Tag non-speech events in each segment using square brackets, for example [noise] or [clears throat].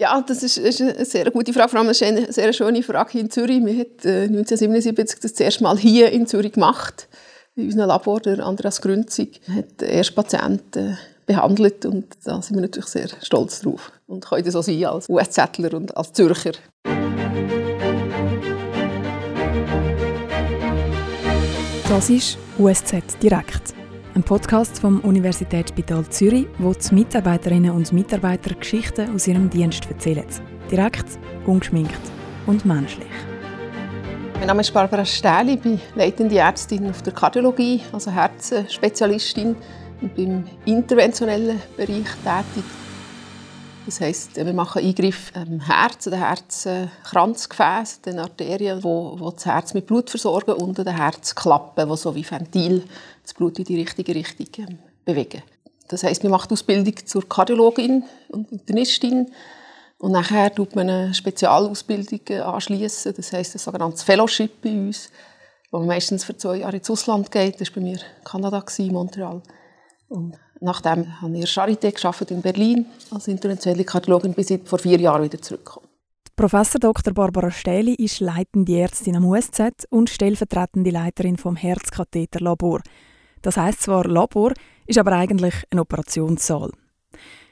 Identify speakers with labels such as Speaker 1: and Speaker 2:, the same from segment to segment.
Speaker 1: Ja, das ist, ist, eine sehr gute Frage. Vor allem eine sehr schöne Frage hier in Zürich. Wir haben äh, 1977 das erste Mal hier in Zürich gemacht. In unserem Labor, der Andreas Grünzig, hat erst Patienten behandelt und da sind wir natürlich sehr stolz drauf und können auch sein als US-Zettler und als Zürcher.
Speaker 2: Das ist USZ Direkt, ein Podcast vom Universitätsspital Zürich, wo die Mitarbeiterinnen und Mitarbeiter Geschichten aus ihrem Dienst erzählen. Direkt, ungeschminkt und menschlich.
Speaker 1: Mein Name ist Barbara Stähli, ich bin leitende Ärztin auf der Kardiologie, also Herzspezialistin und bin im interventionellen Bereich tätig. Das heisst, wir machen Eingriff am Herz, den Herzkranzgefäß, den Arterien, wo, wo das Herz mit Blut versorgen und den Herzklappen, wo so wie Ventil das Blut in die richtige Richtung ähm, bewegen. Das heisst, wir machen Ausbildung zur Kardiologin und Internistin und nachher tut man eine Spezialausbildung anschließen. Das heisst, ein sogenanntes Fellowship bei uns, wo man meistens für zwei Jahre ins Ausland geht. Das war bei mir Kanada, Montreal. Und nachdem habe ich Charité gearbeitet in Berlin als interventionelle Kardiologin, bis ich vor vier Jahren wieder zurückkomme.
Speaker 2: Professor Dr. Barbara Stähli ist leitende Ärztin am USZ und stellvertretende Leiterin vom Herzkatheterlabor. Das heißt zwar Labor, ist aber eigentlich ein Operationssaal.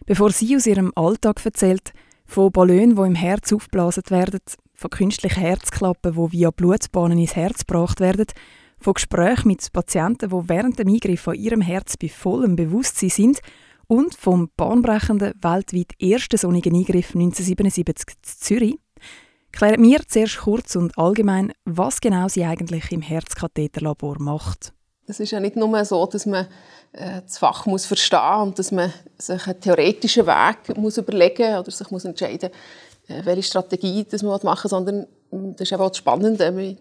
Speaker 2: Bevor sie aus ihrem Alltag erzählt, von Ballonen, die im Herz aufgeblasen werden, von künstlichen Herzklappen, die via Blutbahnen ins Herz gebracht werden von Gesprächen mit Patienten, die während dem Eingriff an ihrem Herz bei vollem Bewusstsein sind und vom bahnbrechenden, weltweit ersten sonnigen Eingriff 1977 in Zürich, klären wir zuerst kurz und allgemein, was genau sie eigentlich im Herzkatheterlabor macht.
Speaker 1: Es ist ja nicht nur so, dass man äh, das Fach muss verstehen und dass man sich einen theoretischen Weg muss überlegen oder sich muss entscheiden, äh, welche Strategie das man machen will, sondern mm, das ist auch das Spannende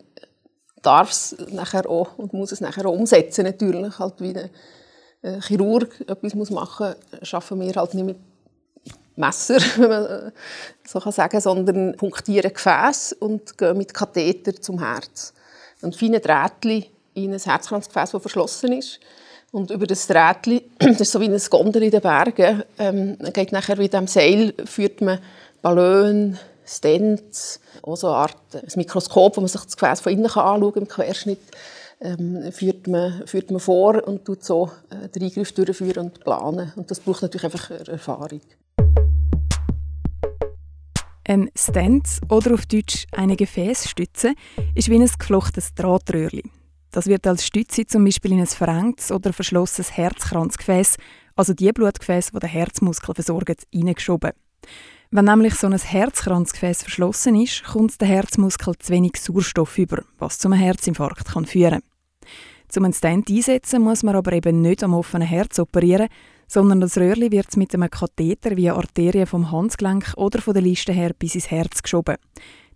Speaker 1: darf es nachher auch und muss es nachher auch umsetzen natürlich. Halt wie ein äh, Chirurg etwas muss machen muss, schaffen wir halt nicht mit Messer, [laughs] wenn man äh, so kann sagen, sondern punktieren Gefäß und gehen mit Katheter zum Herz. Und feine Drähtchen in ein Herzkranzgefäß, das verschlossen ist. Und über das Drähtchen, [clears throat] das ist so wie ein Gondel in den Bergen, ähm, geht nachher mit dem Seil, führt man Ballon, Stents, auch so eine Art ein Mikroskop, wo man sich das Gefäß von innen anschauen kann, im Querschnitt, ähm, führt, man, führt man vor und tut so äh, den Eingriff durchführen und planen. Und das braucht natürlich einfach Erfahrung.
Speaker 2: Ein Stent oder auf Deutsch eine Gefäßstütze ist wie ein geflochtenes Drahtröhrchen. Das wird als Stütze zum Beispiel in ein verengtes oder verschlossenes Herzkranzgefäß, also die Blutgefäße, die den Herzmuskel versorgen, hineingeschoben. Wenn nämlich so ein Herzkranzgefäß verschlossen ist, kommt der Herzmuskel zu wenig Sauerstoff über, was zu einem Herzinfarkt kann führen kann. Um einen Stent einsetzen, muss man aber eben nicht am offenen Herz operieren, sondern das Röhrchen wird mit einem Katheter via Arterien vom Handgelenk oder von der Liste her bis ins Herz geschoben.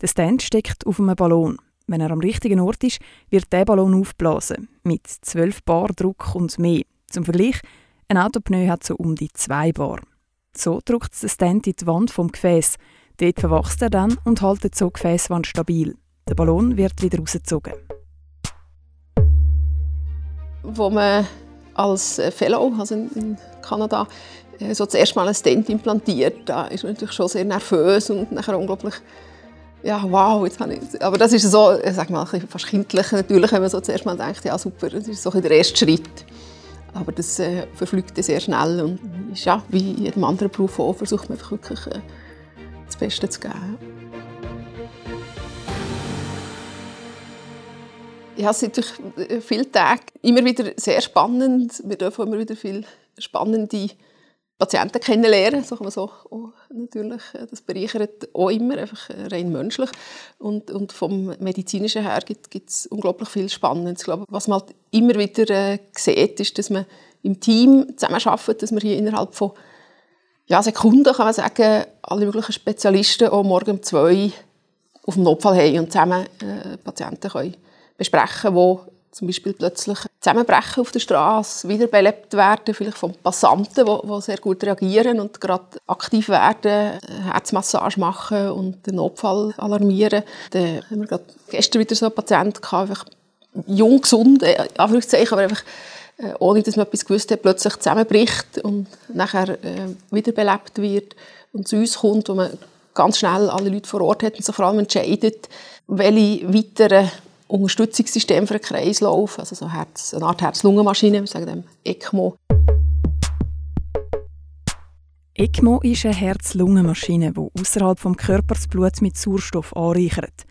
Speaker 2: Der Stent steckt auf einem Ballon. Wenn er am richtigen Ort ist, wird der Ballon aufblasen, mit 12 Bar Druck und mehr. Zum Vergleich, ein Autopneu hat so um die 2 Bar. So drückt der Stent in die Wand vom Gefäß. Dort verwachst er dann und haltet so die Gefäßwand stabil. Der Ballon wird wieder rausgezogen.
Speaker 1: Wo man als Fellow, also in Kanada, äh, so das erste Mal einen Stent implantiert, da ist man natürlich schon sehr nervös und nachher unglaublich ja, wow, jetzt habe ich... Aber das ist so, ich sag mal, fast kindlich natürlich, wenn man so zuerst mal denkt, ja super, das ist so der erste Schritt. Aber das äh, verflügt sehr schnell und ist, ja, wie in jedem anderen Beruf auch, versucht man einfach wirklich äh, das Beste zu geben. Ja, es sind natürlich äh, viele Tage immer wieder sehr spannend. Wir dürfen immer wieder viele spannende Patienten kennenlernen, sagen wir so. Oh, natürlich, äh, das bereichert auch immer, einfach äh, rein menschlich. Und, und vom Medizinischen her gibt es unglaublich viel Spannendes. Ich glaube, was man halt immer wieder äh, sieht, ist, dass man im Team zusammenarbeitet, dass man hier innerhalb von ja, Sekunden, kann man sagen, alle möglichen Spezialisten auch morgen um zwei auf dem Notfall haben und zusammen äh, Patienten können besprechen können, zum Beispiel plötzlich zusammenbrechen auf der Straße, wiederbelebt werden, vielleicht von Passanten, die, sehr gut reagieren und gerade aktiv werden, Herzmassage machen und den Notfall alarmieren. Dann haben wir gerade gestern wieder so einen Patienten gehabt, einfach jung, gesund, äh, Anführungszeichen, aber einfach äh, ohne dass man etwas gewusst hat, plötzlich zusammenbricht und nachher äh, wiederbelebt wird und zu uns kommt, wo man ganz schnell alle Leute vor Ort hat und sich vor allem entscheidet, welche weiteren Unterstützungssysteme für einen Kreislauf, also so Herz, eine Art Herz-Lungen-Maschine, wir sagen dem ECMO.
Speaker 2: ECMO ist eine Herz-Lungen-Maschine, die außerhalb des Körpers das Blut mit Sauerstoff anreichert.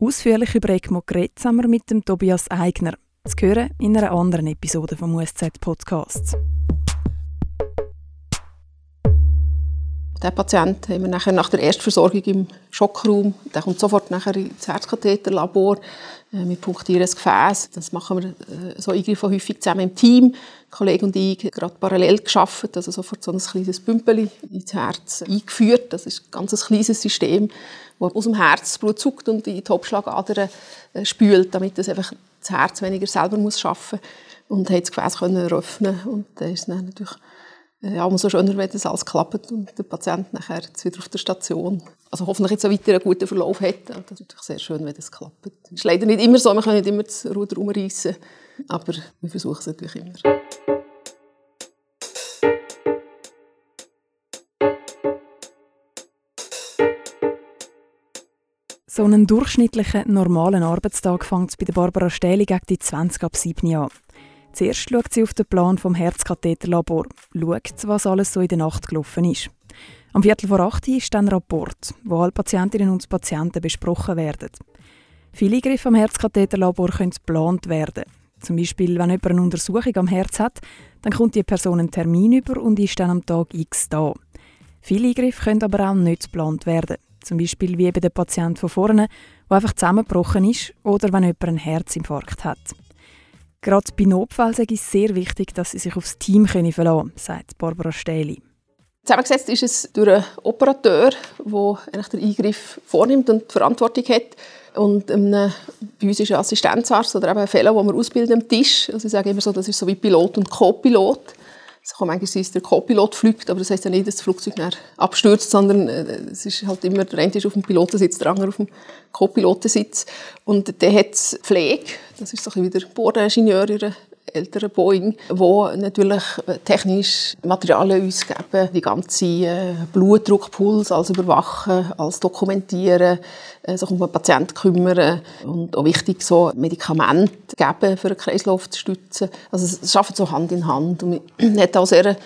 Speaker 2: Ausführlich über ECMO geredet haben wir mit dem Tobias Eigner. Das hören in einer anderen Episode vom USZ Podcasts.
Speaker 1: Der Patient haben wir nachher nach der Erstversorgung im Schockraum. Der kommt sofort nachher ins Herzkatheterlabor. Äh, wir punktieren das Gefäß. Das machen wir äh, so Eingriffe häufig zusammen im Team. Der Kollege und ich haben gerade parallel geschafft, also sofort so ein kleines Bümpeli ins Herz eingeführt. Das ist ein ganz kleines System, das aus dem Herz das Blut zuckt und in die Hauptschlagadern äh, spült, damit das einfach das Herz weniger selber schaffen muss. Und hat das Gefäß können öffnen und dann ist dann natürlich äh, ja, umso schöner, wenn das alles klappt und der Patient nachher jetzt wieder auf der Station, also hoffentlich jetzt weiter einen guten Verlauf hat. Das ist natürlich sehr schön, wenn das klappt. Es ist leider nicht immer so, wir können nicht immer das Ruder umreißen, aber wir versuchen es natürlich immer.
Speaker 2: So einen durchschnittlichen, normalen Arbeitstag fängt bei der Barbara Stähli gegen die 20 ab 7 Jahren. Zuerst schaut sie auf den Plan vom Herzkatheterlabor, schaut, was alles so in der Nacht gelaufen ist. Am Viertel vor acht ist dann ein Rapport, wo alle Patientinnen und Patienten besprochen werden. Viele Eingriffe am Herzkatheterlabor können geplant werden. Zum Beispiel, wenn jemand eine Untersuchung am Herz hat, dann kommt die Person einen Termin über und ist dann am Tag X da. Viele Eingriffe können aber auch nicht geplant werden. Zum Beispiel wie bei dem Patienten von vorne, der einfach zusammengebrochen ist oder wenn jemand einen Herzinfarkt hat. Gerade bei Notfällen ist es sehr wichtig, dass sie sich aufs Team verlassen können, sagt Barbara Stähli.
Speaker 1: Zusammengesetzt ist es durch einen Operateur, der den Eingriff vornimmt und die Verantwortung hat. Und einem, bei uns ist ein Assistenzarzt oder eben ein Fellow, den wir ausbilden am Tisch. Also ich sage immer so, das ist so wie Pilot und Co-Pilot. Es kann manchmal sein, dass der Co-Pilot fliegt, aber das heisst ja nicht, dass das Flugzeug abstürzt, sondern äh, es ist halt immer, der eine ist auf dem Pilotensitz, der andere auf dem Co-Pilotensitz. Und der hat Pflege, das ist so ein bisschen wie der Bordingenieur in älteren Boeing, wo natürlich technisch Materialien uns geben, die ganze äh, Blutdruckpuls als überwachen, als dokumentieren, äh, sich um den Patienten kümmern und auch wichtig so Medikamente geben, für den Kreislauf zu stützen. Also es arbeitet so Hand in Hand und man hat auch sehr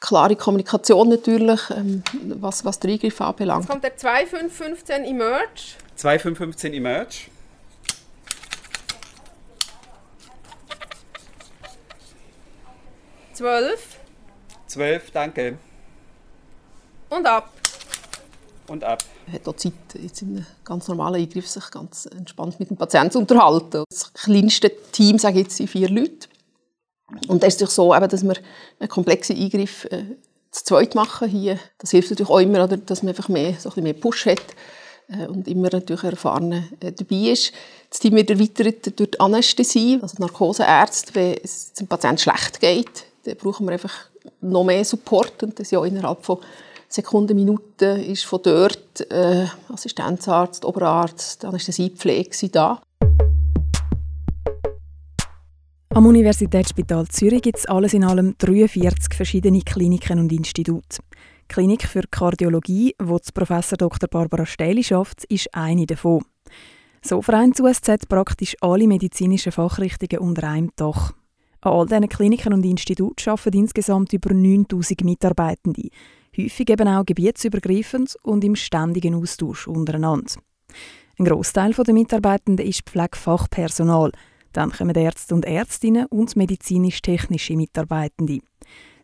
Speaker 1: klare Kommunikation natürlich, ähm, was, was den Eingriff anbelangt.
Speaker 3: Jetzt kommt der 2515 Emerge.
Speaker 4: 2515 Emerge.
Speaker 3: 12.
Speaker 4: 12, danke.
Speaker 3: Und ab.
Speaker 4: Und ab.
Speaker 1: Er hat auch Zeit, jetzt in einem ganz normalen Eingriff sich ganz entspannt mit dem Patienten zu unterhalten. Das kleinste Team, sage ich jetzt, sind vier Leute. Und es ist natürlich so, dass wir einen komplexen Eingriff äh, zu zweit machen hier. Das hilft natürlich auch immer, oder, dass man einfach mehr, so ein bisschen mehr Push hat äh, und immer natürlich erfahren äh, dabei ist. Das Team wird erweitert durch die Anästhesie, also Narkoseärzte, wenn es dem Patienten schlecht geht dann brauchen wir einfach noch mehr Support und das ja innerhalb von Sekunden, Minuten ist von dort äh, Assistenzarzt, Oberarzt, Anästhesiepflege da.
Speaker 2: Am Universitätsspital Zürich gibt es alles in allem 43 verschiedene Kliniken und Institute. Die Klinik für Kardiologie, wo Professor Dr. Barbara Stähli schafft, ist eine davon. So vereint USZ praktisch alle medizinischen Fachrichtungen unter einem Dach. An all diesen Kliniken und Instituten arbeiten insgesamt über 9000 Mitarbeitende, häufig eben auch gebietsübergreifend und im ständigen Austausch untereinander. Ein Großteil der Mitarbeitenden ist Pflegefachpersonal. Dann kommen Ärzte und Ärztinnen und medizinisch-technische Mitarbeitende.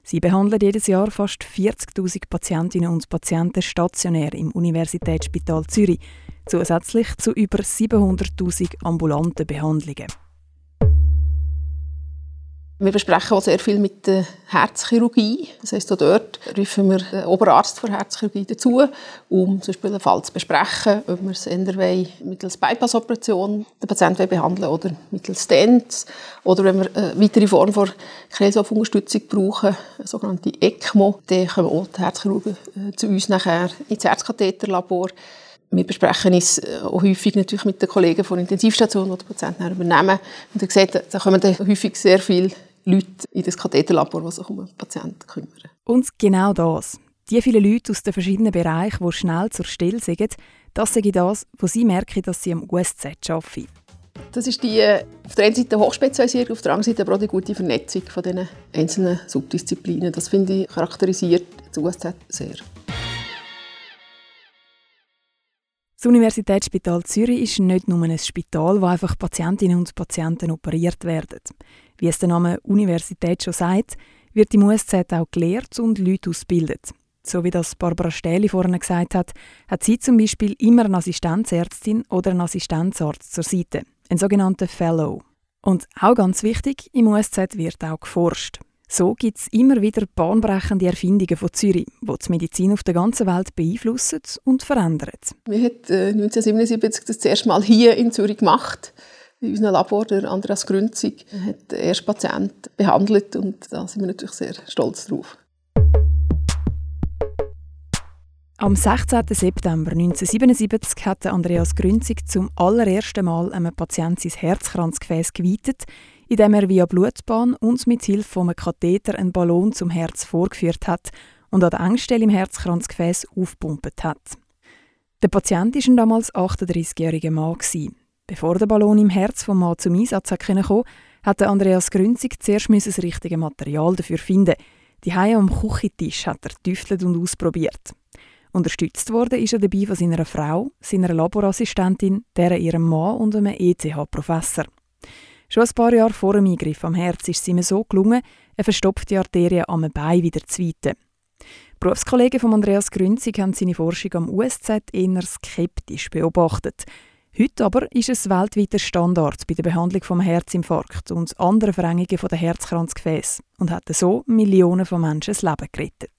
Speaker 2: Sie behandeln jedes Jahr fast 40.000 Patientinnen und Patienten stationär im Universitätsspital Zürich, zusätzlich zu über 700.000 ambulanten Behandlungen.
Speaker 1: Wir besprechen auch sehr viel mit der Herzchirurgie. Das heisst, auch dort rufen wir den Oberarzt für Herzchirurgie dazu, um zum Beispiel einen Fall zu besprechen, ob wir es entweder mittels Bypass-Operation den Patienten behandeln oder mittels Stents oder wenn wir eine weitere Form von Kreislaufunterstützung brauchen, eine sogenannte ECMO, dann kommen auch die Herzchirurgen äh, zu uns nachher ins Herzkatheterlabor wir besprechen es äh, auch häufig natürlich mit den Kollegen von Intensivstationen, die den Patienten übernehmen. Und ihr seht, da kommen dann häufig sehr viele Leute in das Katheterlabor, die sich um den Patienten kümmern.
Speaker 2: Und genau das, Die vielen Leute aus den verschiedenen Bereichen, die schnell zur Stelle sind, das sage das, wo sie merken, dass sie am USZ arbeiten.
Speaker 1: Das ist die äh, auf der einen Seite Hochspezialisierung, auf der anderen Seite aber auch die gute Vernetzung von diesen einzelnen Subdisziplinen. Das finde ich charakterisiert das USZ sehr.
Speaker 2: Das Universitätsspital Zürich ist nicht nur ein Spital, wo einfach Patientinnen und Patienten operiert werden. Wie es der Name Universität schon sagt, wird im USZ auch gelehrt und Leute ausgebildet. So wie das Barbara Stähli vorhin gesagt hat, hat sie zum Beispiel immer eine Assistenzärztin oder einen Assistenzarzt zur Seite, ein sogenannter Fellow. Und auch ganz wichtig, im USZ wird auch geforscht. So gibt es immer wieder bahnbrechende Erfindungen von Zürich, die die Medizin auf der ganzen Welt beeinflussen und verändern.
Speaker 1: Wir haben 1977 das erste Mal hier in Zürich gemacht. In unserem Labor, der Andreas Grünzig, hat den ersten Patienten behandelt und da sind wir natürlich sehr stolz drauf.
Speaker 2: Am 16. September 1977 hat Andreas Grünzig zum allerersten Mal einem Patienten sein Herzkranzgefäß geweitet, indem er via Blutbahn und mit Hilfe von einem Katheter einen Ballon zum Herz vorgeführt hat und an der Engstelle im Herzkranzgefäß aufgepumpt hat. Der Patient war ein damals 38-jähriger Mann. Bevor der Ballon im Herz vom Mann zum Einsatz kommen konnte, Andreas Grünzig zuerst das richtige Material dafür finden. Die Haie am Küchentisch hat er tüftelt und ausprobiert. Unterstützt wurde ist er dabei von seiner Frau, seiner Laborassistentin, deren ihrem Mann und einem ETH-Professor. Schon ein paar Jahre vor dem Eingriff am Herz ist es ihm so gelungen, eine verstopfte Arterie am Bein wieder zu weiten. Berufskollegen von Andreas Grünzig haben seine Forschung am USZ eher skeptisch beobachtet. Heute aber ist es weltweiter Standard bei der Behandlung vom Herzinfarkt und anderen Verengungen der Herzkranzgefäße und hat so Millionen von Menschen das Leben gerettet.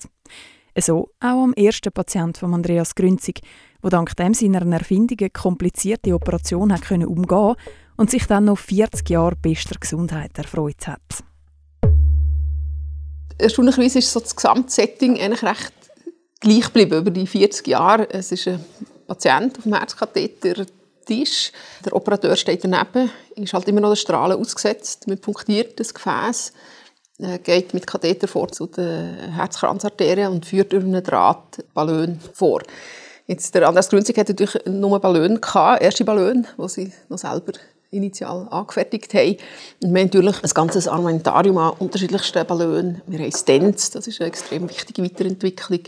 Speaker 2: So auch am ersten Patient von Andreas Grünzig, der dank dem seiner Erfindungen komplizierte Operation hat können umgehen und sich dann noch 40 Jahre bester Gesundheit erfreut hat.
Speaker 1: Erstaunlicherweise ist so das Gesamtsetting eigentlich recht gleich geblieben über die 40 Jahre. Es ist ein Patient auf dem Herzkatheter Tisch. Der Operateur steht daneben, ist halt immer noch der Strahlen ausgesetzt. Man punktiert das Gefäß äh, geht mit Katheter vor zu den Herzkranzarterien und führt über einen Draht Ballon vor. Jetzt, der Andreas Grünzig hatte natürlich nur Ballon gehabt, erste Ballon, die sie noch selber initial angefertigt haben. Und wir haben natürlich ein ganzes Armamentarium an unterschiedlichsten Ballonen. Wir haben Stents, das ist eine extrem wichtige Weiterentwicklung.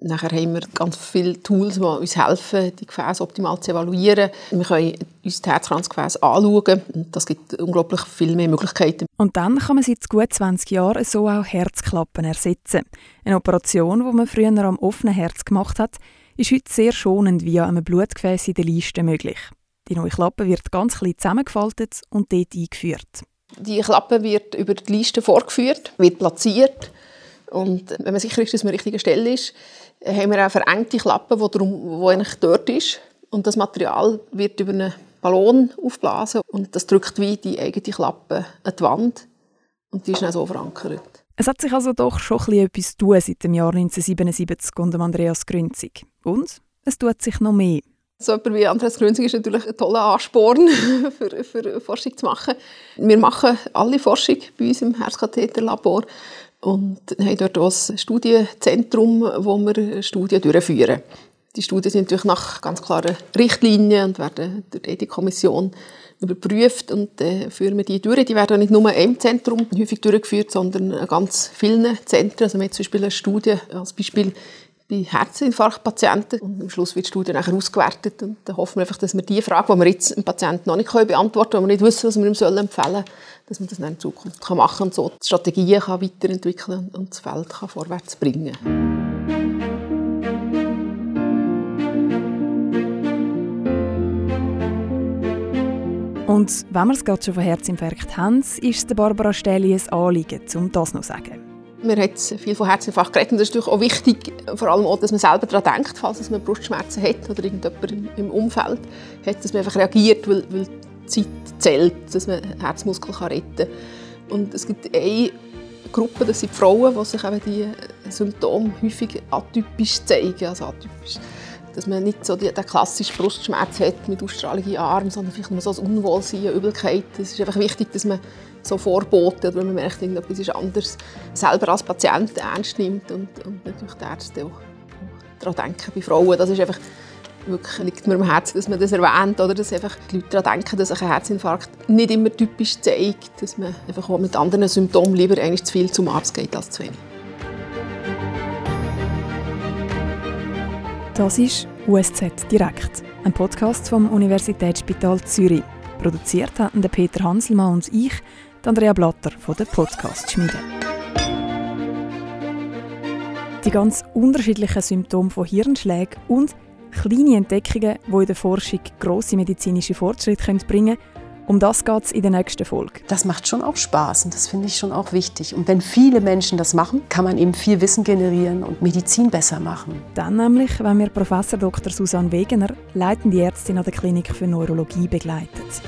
Speaker 1: Nachher haben wir ganz viele Tools, die uns helfen, die Gefäße optimal zu evaluieren. Wir können uns das Herzkranzgefäß anschauen. Und das gibt unglaublich viel mehr Möglichkeiten.
Speaker 2: Und dann kann man seit gut 20 Jahren so auch Herzklappen ersetzen. Eine Operation, die man früher am offenen Herz gemacht hat, ist heute sehr schonend via einem Blutgefäß in der Leiste möglich. Die neue Klappe wird ganz klein zusammengefaltet und dort eingeführt.
Speaker 1: Die Klappe wird über die Leiste vorgeführt, wird platziert und wenn man sicher ist, dass man an der richtigen Stelle ist, haben wir auch verengte Klappe, die, drum, die eigentlich dort ist. Und das Material wird über einen Ballon aufblasen und das drückt wie die eigene Klappe an die Wand und die ist dann so verankert.
Speaker 2: Es hat sich also doch schon etwas tun seit dem Jahr 1977 und Andreas Grünzig. Und es tut sich noch mehr.
Speaker 1: So jemand wie Andreas Grünzig ist natürlich ein toller Ansporn [laughs] für, für Forschung zu machen. Wir machen alle Forschung bei uns im Herzkatheterlabor und haben dort auch ein Studienzentrum, wo wir Studien durchführen. Die Studien sind natürlich nach ganz klaren Richtlinien und werden durch die Ethikkommission überprüft und äh, führen wir die durch. Die werden nicht nur einem Zentrum häufig durchgeführt, sondern in ganz vielen Zentren. Also wir haben zum Beispiel eine Studie als Beispiel bei Herzinfarktpatienten. Und am Schluss wird die Studie nachher ausgewertet. Und dann hoffen wir einfach, dass wir die Frage, die wir jetzt dem Patienten noch nicht beantworten können, wo wir nicht wissen, was wir ihm empfehlen sollen, dass man das in Zukunft machen kann und so die Strategien kann weiterentwickeln und das Feld kann vorwärts bringen
Speaker 2: Und wenn wir es gerade schon von Herzinfarkt haben, ist es Barbara Stähli ein Anliegen, um das noch zu sagen.
Speaker 1: Wir haben viel von Herzinfarkt geredet und es ist natürlich auch wichtig, vor allem auch, dass man selber daran denkt, falls man Brustschmerzen hat oder irgendjemand im Umfeld hat, dass man einfach reagiert, weil, weil die Zeit zählt, dass man Herzmuskel retten kann. Und es gibt eine Gruppe, das sind die Frauen, die sich eben die Symptome häufig atypisch zeigen, also atypisch dass man nicht so den klassischen Brustschmerz hat mit ausstrahlenden Armen, sondern vielleicht nur so ein Unwohlsein, Übelkeit. Es ist einfach wichtig, dass man so vorboten wenn man merkt, etwas ist anders, selber als Patient ernst nimmt und, und natürlich die Ärzte auch daran denken bei Frauen. Das ist einfach wirklich liegt mir am Herzen, dass man das erwähnt oder dass einfach die Leute daran denken, dass ein Herzinfarkt nicht immer typisch zeigt, dass man einfach auch mit anderen Symptomen lieber eigentlich zu viel zum Arzt geht als zu wenig.
Speaker 2: Das ist USZ Direkt, ein Podcast vom Universitätsspital Zürich. Produziert hatten Peter Hanselmann und ich, Andrea Blatter von der Podcast-Schmiede. Die ganz unterschiedlichen Symptome von Hirnschlägen und kleine Entdeckungen, die in der Forschung grosse medizinische Fortschritte bringen können, um das geht es in der nächsten Folge.
Speaker 5: Das macht schon auch Spaß und das finde ich schon auch wichtig. Und wenn viele Menschen das machen, kann man eben viel Wissen generieren und Medizin besser machen.
Speaker 2: Dann nämlich, wenn wir Professor Dr. Susanne Wegener, leitende Ärztin an der Klinik für Neurologie, begleitet.